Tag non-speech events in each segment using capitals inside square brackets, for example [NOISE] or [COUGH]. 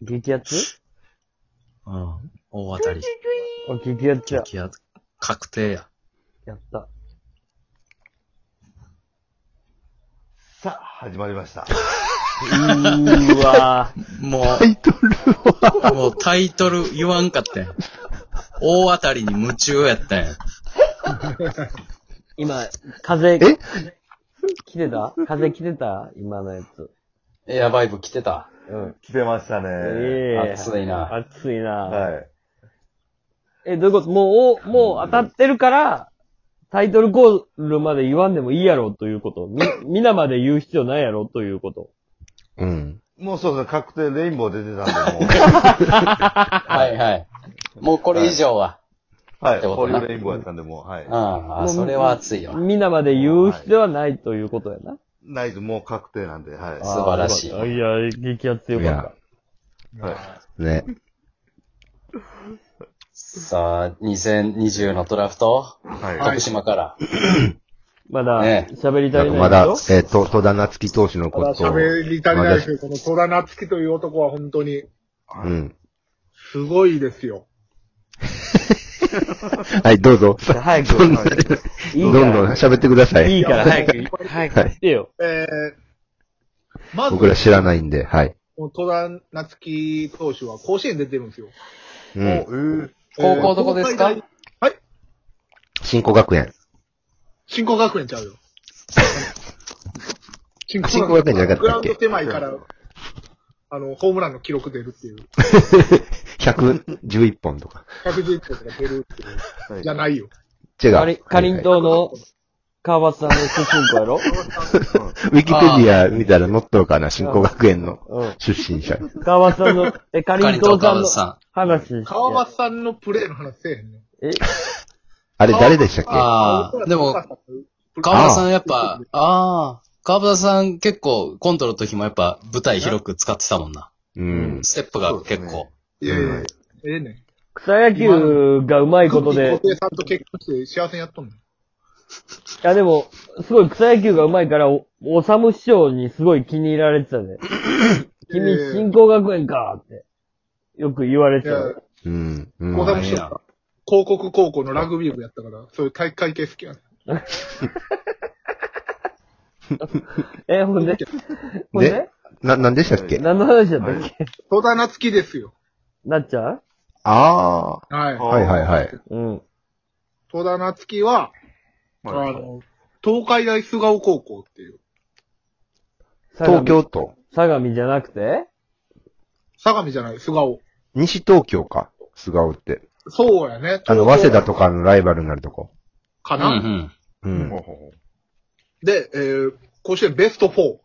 激アツ？うん。大当たり。あ、激アツや。激アツ。確定や。やった。さあ、始まりました。うーわ [LAUGHS] もタイトルは、う、もうタイトル言わんかったんや大当たりに夢中やったんや。今、風、え？来てた？風来てた？今のやつ。エアバイブ来てた。うん。来てましたね。ええ暑いな。暑いな。はい。え、どういうこと？もう、おもう当たってるから、タイトルコールまで言わんでもいいやろということ。み、皆まで言う必要ないやろということ。うん。もうそうですね、確定レインボー出てたんで、も [LAUGHS] はいはい。もうこれ以上は。う。はい。ってことなこういうレインボーやったんで、もう、はい。うん。あ、それは熱いわ。皆まで言う必要はないということやな。ないともう確定なんで、はい。素晴らしいあいや、激アツよかっはい。ね。さあ、2020のドラフト、はい。徳島から。た。[COUGHS] まだね、喋り足りないまだ、えでしょっ、と、戸田夏樹投手のただことを。喋り足りないですけど、この戸田夏樹という男は本当にうん。すごいですよ。[LAUGHS] はい、どうぞ。早くどんどん喋ってください。いいから [LAUGHS] 早く、早く言ってよ。えー、まず、僕ら知らないんで、はい。戸田夏樹投手は甲子園出てるんですよ。うん。えー高校どこですか？はい。新古学園。新興学園ちゃうよ。[LAUGHS] 新新興学園じゃなかったっけ？グラウンド狭いから、あの、ホームランの記録出るっていう。111本とか。111個とか出るってじゃないよ。違う。かり、かりんとうの川端さんの出身校やろ？ウィキペディア見たら載っとるかな、新興学園のうん。出身者。川端さんの、え、かりカリトんとうさんの話。川端さんのプレーの話せえへんね。え、あれ誰でしたっけ？ああ、でも、川端さんやっぱ、ああ、川端さん結構コントの時もやっぱ舞台広く使ってたもんな。うん。ステップが結構。いやいやいやええねん。草野球がうまいことで、小手さんと結婚して幸せにやっとんの？いやでも、すごい草野球がうまいから、お、おさむ師匠にすごい気に入られてたね。[COUGHS] 君、新興学園かって。よく言われてたよ。、うん。うん小田もしよった。広告高校のラグビー部やったから、そういう体育会系好きやねん。[LAUGHS] え、ほんで？ほんで？でな、なんでしたっけ？何の話だったっけ？戸田夏樹ですよ。なっちゃう？ああ。はい。はいはいはい。うん。戸田夏樹は、あはいの、東海大菅生高校っていう、東京都。相模じゃなくて？相模じゃない、菅生。西東京か。菅生って。そうやね。あの、早稲田とかのライバルになるとこ。うんうかな、ん。うん。ほうほうほで、えー、甲子園ベスト4。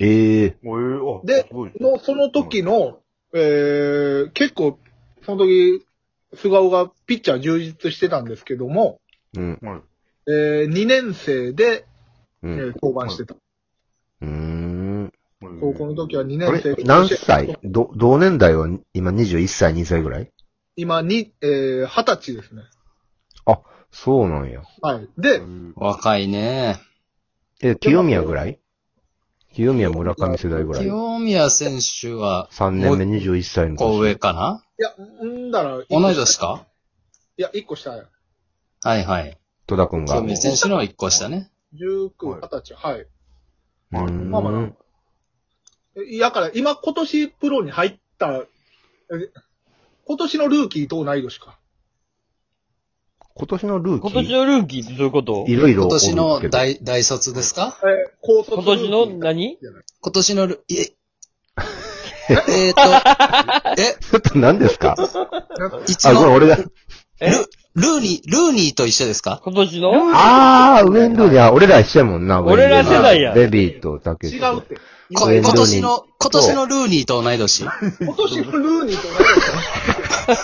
ええうえーあでの、その時の、えー、結構、その時、菅生がピッチャー充実してたんですけども、うん。はいえー、2年生で、うん。えー、登板してた。うーん。高校の時は2あ年生れ？何歳？ど、同年代は今21歳、2歳ぐらい？今に、えー、20歳ですね。そうなんや。はい。で、若いね。え、清宮ぐらい？清宮村上世代ぐらい清宮選手は、?3 年目21歳のこう上年。かな？いや、んだら、同い年か？いや、1個下や。はいはい。戸田くんが。清宮選手の一個下ね。19、20歳、はい。うーんまあまあいやから、今、今年プロに入った、え今年のルーキーと同い年か。今年のルーキー。今年のルーキーってどういうこと？いろいろ今年の。大、大卒ですか？えー、高卒。今年のルーキー何？今年のル、いえ、[LAUGHS] えーと、え、ちょっと何ですか？一あ、ごめん、の、俺が。ル、ルーニー、ルーニーと一緒ですか？今年の？あー、ウェンドーニャ、俺ら一緒やもんな。俺ら世代や。ベビーとタケ違うって。今年の、今年のルーニーと同い年。[LAUGHS] 今年のルーニーと同い年。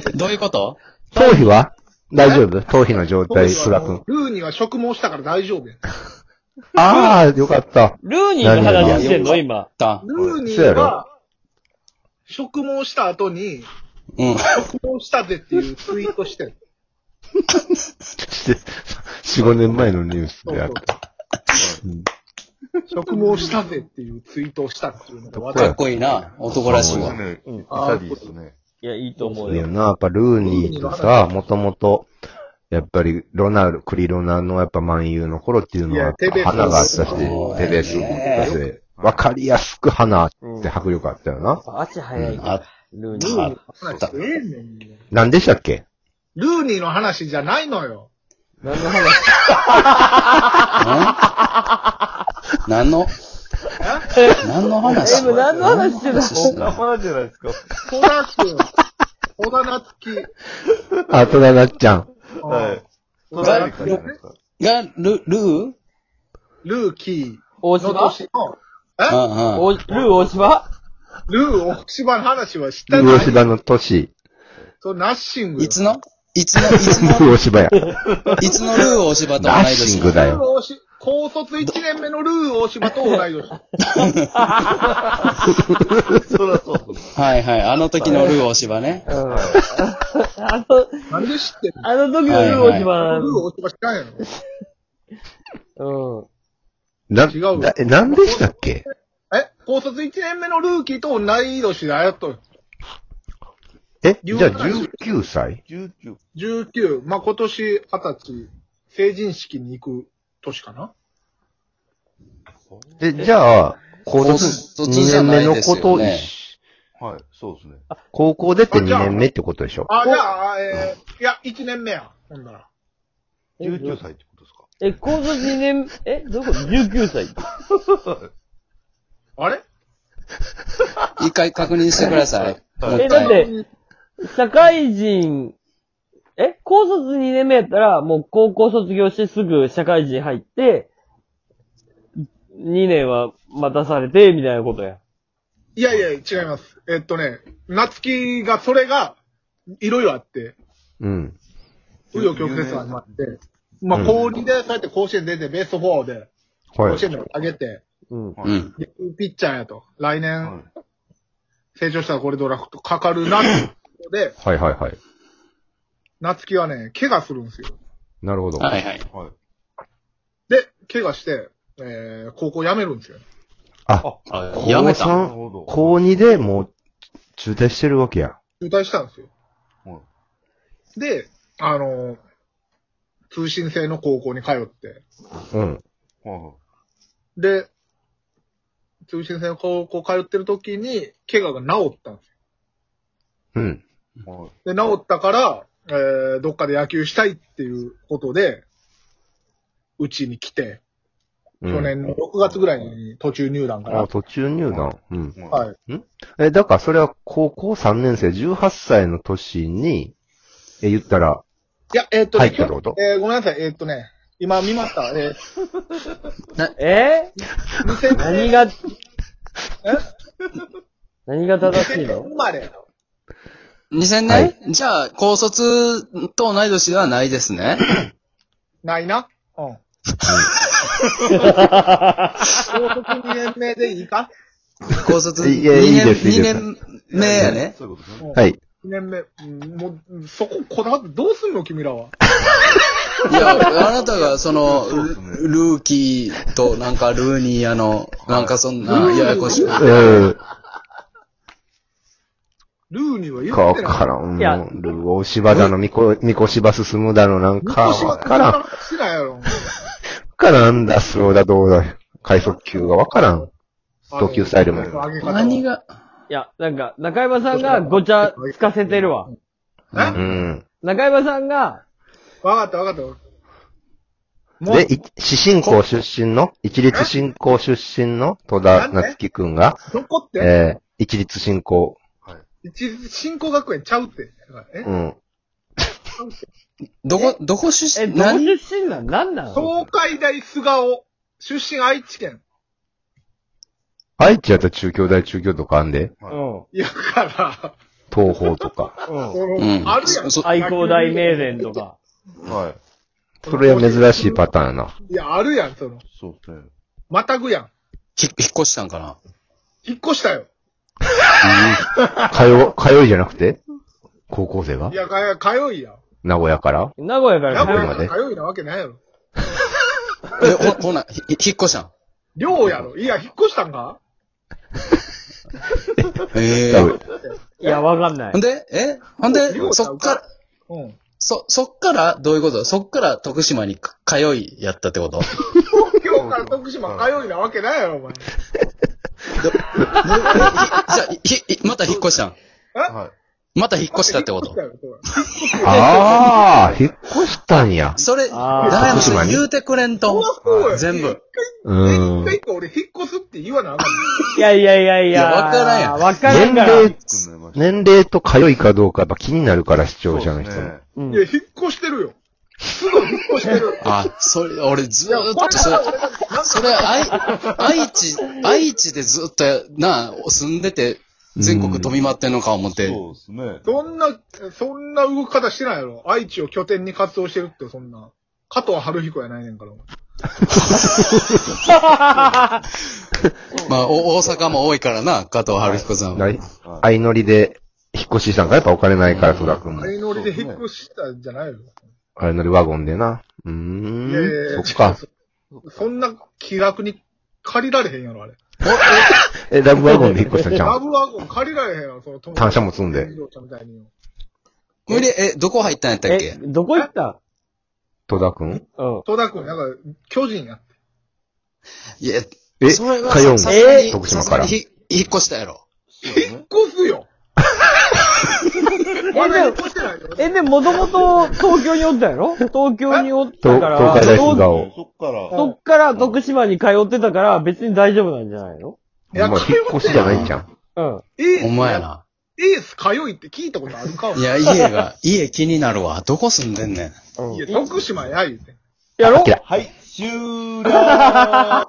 [LAUGHS] 31どういうこと？頭皮は？大丈夫頭皮の状態、須田くん。ルーニーは植毛したから大丈夫や。あー、よかった。ルーニーの話してんの？今。だ。ルーニーは、植毛した後に、うん。植毛したぜっていうツイートしてる。4、5年前のニュースであっそううん植毛したぜっていうツイートをしたっていうのがどこや？かっこいいな。男らしいわ。そうですね。イタリーですね。いや、いいと思うよ。な、やっぱルーニーとさ、もともと、やっぱりロナル、クリロナのやっぱ万有の頃っていうのは、花があったし、テベスって、わかりやすく花って迫力あったよな。足早いルーニー。ルーニーの話ええねん。何でしたっけ？ルーニーの話じゃないのよ。何の話？[LAUGHS] 何の？何の話何の話してたしてた生じゃないですか？小田くん、小田夏樹。あ、戸田なっちゃん。はい。小が田夏樹ねが、ル、ルー？ルーキーの大島？年の、うんうん。おルー大島？ルー大島の話は知ったルー芝の年。そう、ナッシングよ。いつの？いつの、いつルーの、大芝や。いつのルー大柴と同いラッシング年だよ。ルー大島高卒1年目のルー大島と同い年。そらそう。はいはい。あの時のルー大柴ね。うん。あの、なんで知ってんの？あの時のルー大島ルー大島知らんやろうん。な、違うよなえ、なんでしたっけ？え？高卒1年目のルーキーと同い年であやっとる。え、じゃあ19歳？19。19。まあ、今年20歳、成人式に行く年かな？え、じゃあ、高高卒卒2じゃないです年目の子とよねはい、そうですね。高校出て2年目ってことでしょ？あ、じゃあ、えー、いや、1年目や。ほんなら。19歳ってことですか？え、高卒2年、え、どこと ?19 歳。あれ？一回確認してください。え、だって、社会人、え、高卒2年目やったら、もう高校卒業してすぐ社会人入って、2年は待たされて、みたいなことや。いやいや、違います。えっとね、夏希が、それが、いろいろあって、うん。紆余曲折ありまして、まあ、うん高2で、そうやって甲子園出て、ベスト4で、はい甲子。園で上げて、うん。うん。でピッチャーやと。来年、は成長したらこれドラフトかかるなってことで、はいはいはい。夏希はね、怪我するんですよ。なるほど。はいはい。い。はい。で、怪我して、えー、高校辞めるんですよ。あ、あ高やめた。なる3、ほど。高2でもう中退してるわけや。中退したんですよ。はいで、あのー通信制の高校に通って、うん。はで、通信制の高校通ってる時に、怪我が治ったんですよ。うん。い。はい。で、治ったから、えー、どっかで野球したいっていうことで、うちに来て、うん去年の6月ぐらいに途中入団かあ、ら。途中入団。うん。はい。はい。え、だからそれは高校3年生、18歳の年に、え、言ったら、いや、えーっとね、入ったってこと？えーごめんなさい、えーっとね、今見ました。ええー、2000何が、え？何が正しい2000年の生まれ。2000年、はいじゃあ、高卒と同い年ではないですね。[COUGHS] ないな。うん。高卒2年目でいいか？高卒2いやいい年、ですいい2です年目やね。そういうことですね。はい。2年目。うんもう、そここだわってどうすんの君らは？[LAUGHS] いや、あなたがその、ルルーキーとなんかルーニーやの、なんかそんな、ややこしい。うん。ルーニーは言かわってない。からん。いやもうルー大芝だの、みこ、みこしば進むだの、なんか、わからん。わ。からんだ、そうだ、どうだ。快速球がわからん。投球スタイルも何が、いや、なんか、中山さんがごちゃつかせてるわ。え？うん。中山さんが、わかったわかった。で、、い市進校出身の、一律進校出身の戸田夏樹くんが、どこって、えー、一律進校、一律新興学園ちゃうって。え？うん。どこ、どこ出え、身、どこ何出身なん？なんなん？東海大菅生。出身愛知県。愛知やったら中京大中京とかあんで、うん。いや、から、東宝とか。うん。そのうんあるやん。そ愛工大名電とか。はい。それは珍しいパターンやな。いや、あるやん、その。そうですね。またぐやん。ひ引っ越したんかな引っ越したよ。通、通いじゃなくて？高校生が？いや、か通いや。名古屋から？名古屋から。名古屋まで？通いなわけないやろ。え、ほ、[LAUGHS] ほな、ひ引っ越したん？寮やろ。いや、引っ越したんか？ええいや、わかんない。ほん。で、え？ほんで寮、ちゃうそっから、うん。そ、そっから、どういうこと？そっから徳島に通いやったってこと？東京から徳島通いなわけないやろ、お前。じゃあ、ひ、また引っ越したんはまた引っ越したってことああ、引っ越したんや。それ、誰も言うてくれんと。全部。一。回一回俺引っ越すって言わなあかんいやいやいやいや。いやわからんやんわから年んから。齢、年齢と通いかどうかやっぱ気になるから視聴者の人も。いや、引っ越してるよ。すぐ引っ越してる。あ、それ、俺ずーっとそれそれ、愛、愛知、愛知でずっと、な、住んでて、全国飛び回ってんのか思って。そうですね。そんな、そんな動き方してないやろ。愛知を拠点に活動してるって、そんな。加藤春彦やないねんから。[LAUGHS] まあ、お大阪も多いからな、加藤春彦さんは。ない相乗りで引っ越ししたんかやっぱお金ないから、戸田君も。相乗りで引っ越したんじゃないよ。相乗りワゴンでな。ういやいーやいやん。そっか。そんな気楽に借りられへんやろ、あれ。[LAUGHS] え、ラブワゴンで引っ越したんちゃ [LAUGHS] ラうブワゴン借りられへんやろ、その友単車も積んで自動車みたいに。無理、え、どこ入ったんやったっえけ、どこ行った？戸田君？うん。戸田君、なんか、巨人や。いや、え、それは通うんさすがに徳島からさすがにひ引っ越したやろ。引っ越すよ。まだ引っ越してないよ。え、で、もともと東京におったやろ？東京におったから、東海大東菅生。そっから、そっから徳島に通ってたから別に大丈夫なんじゃないの？いやまあ、引っ越しじゃないんじゃん。うん。エースお前や。な。エース通いって聞いたことあるか？いや、家が、家気になるわ。どこ住んでんねん。うんいや、徳島や言うて。やろ？はい、終了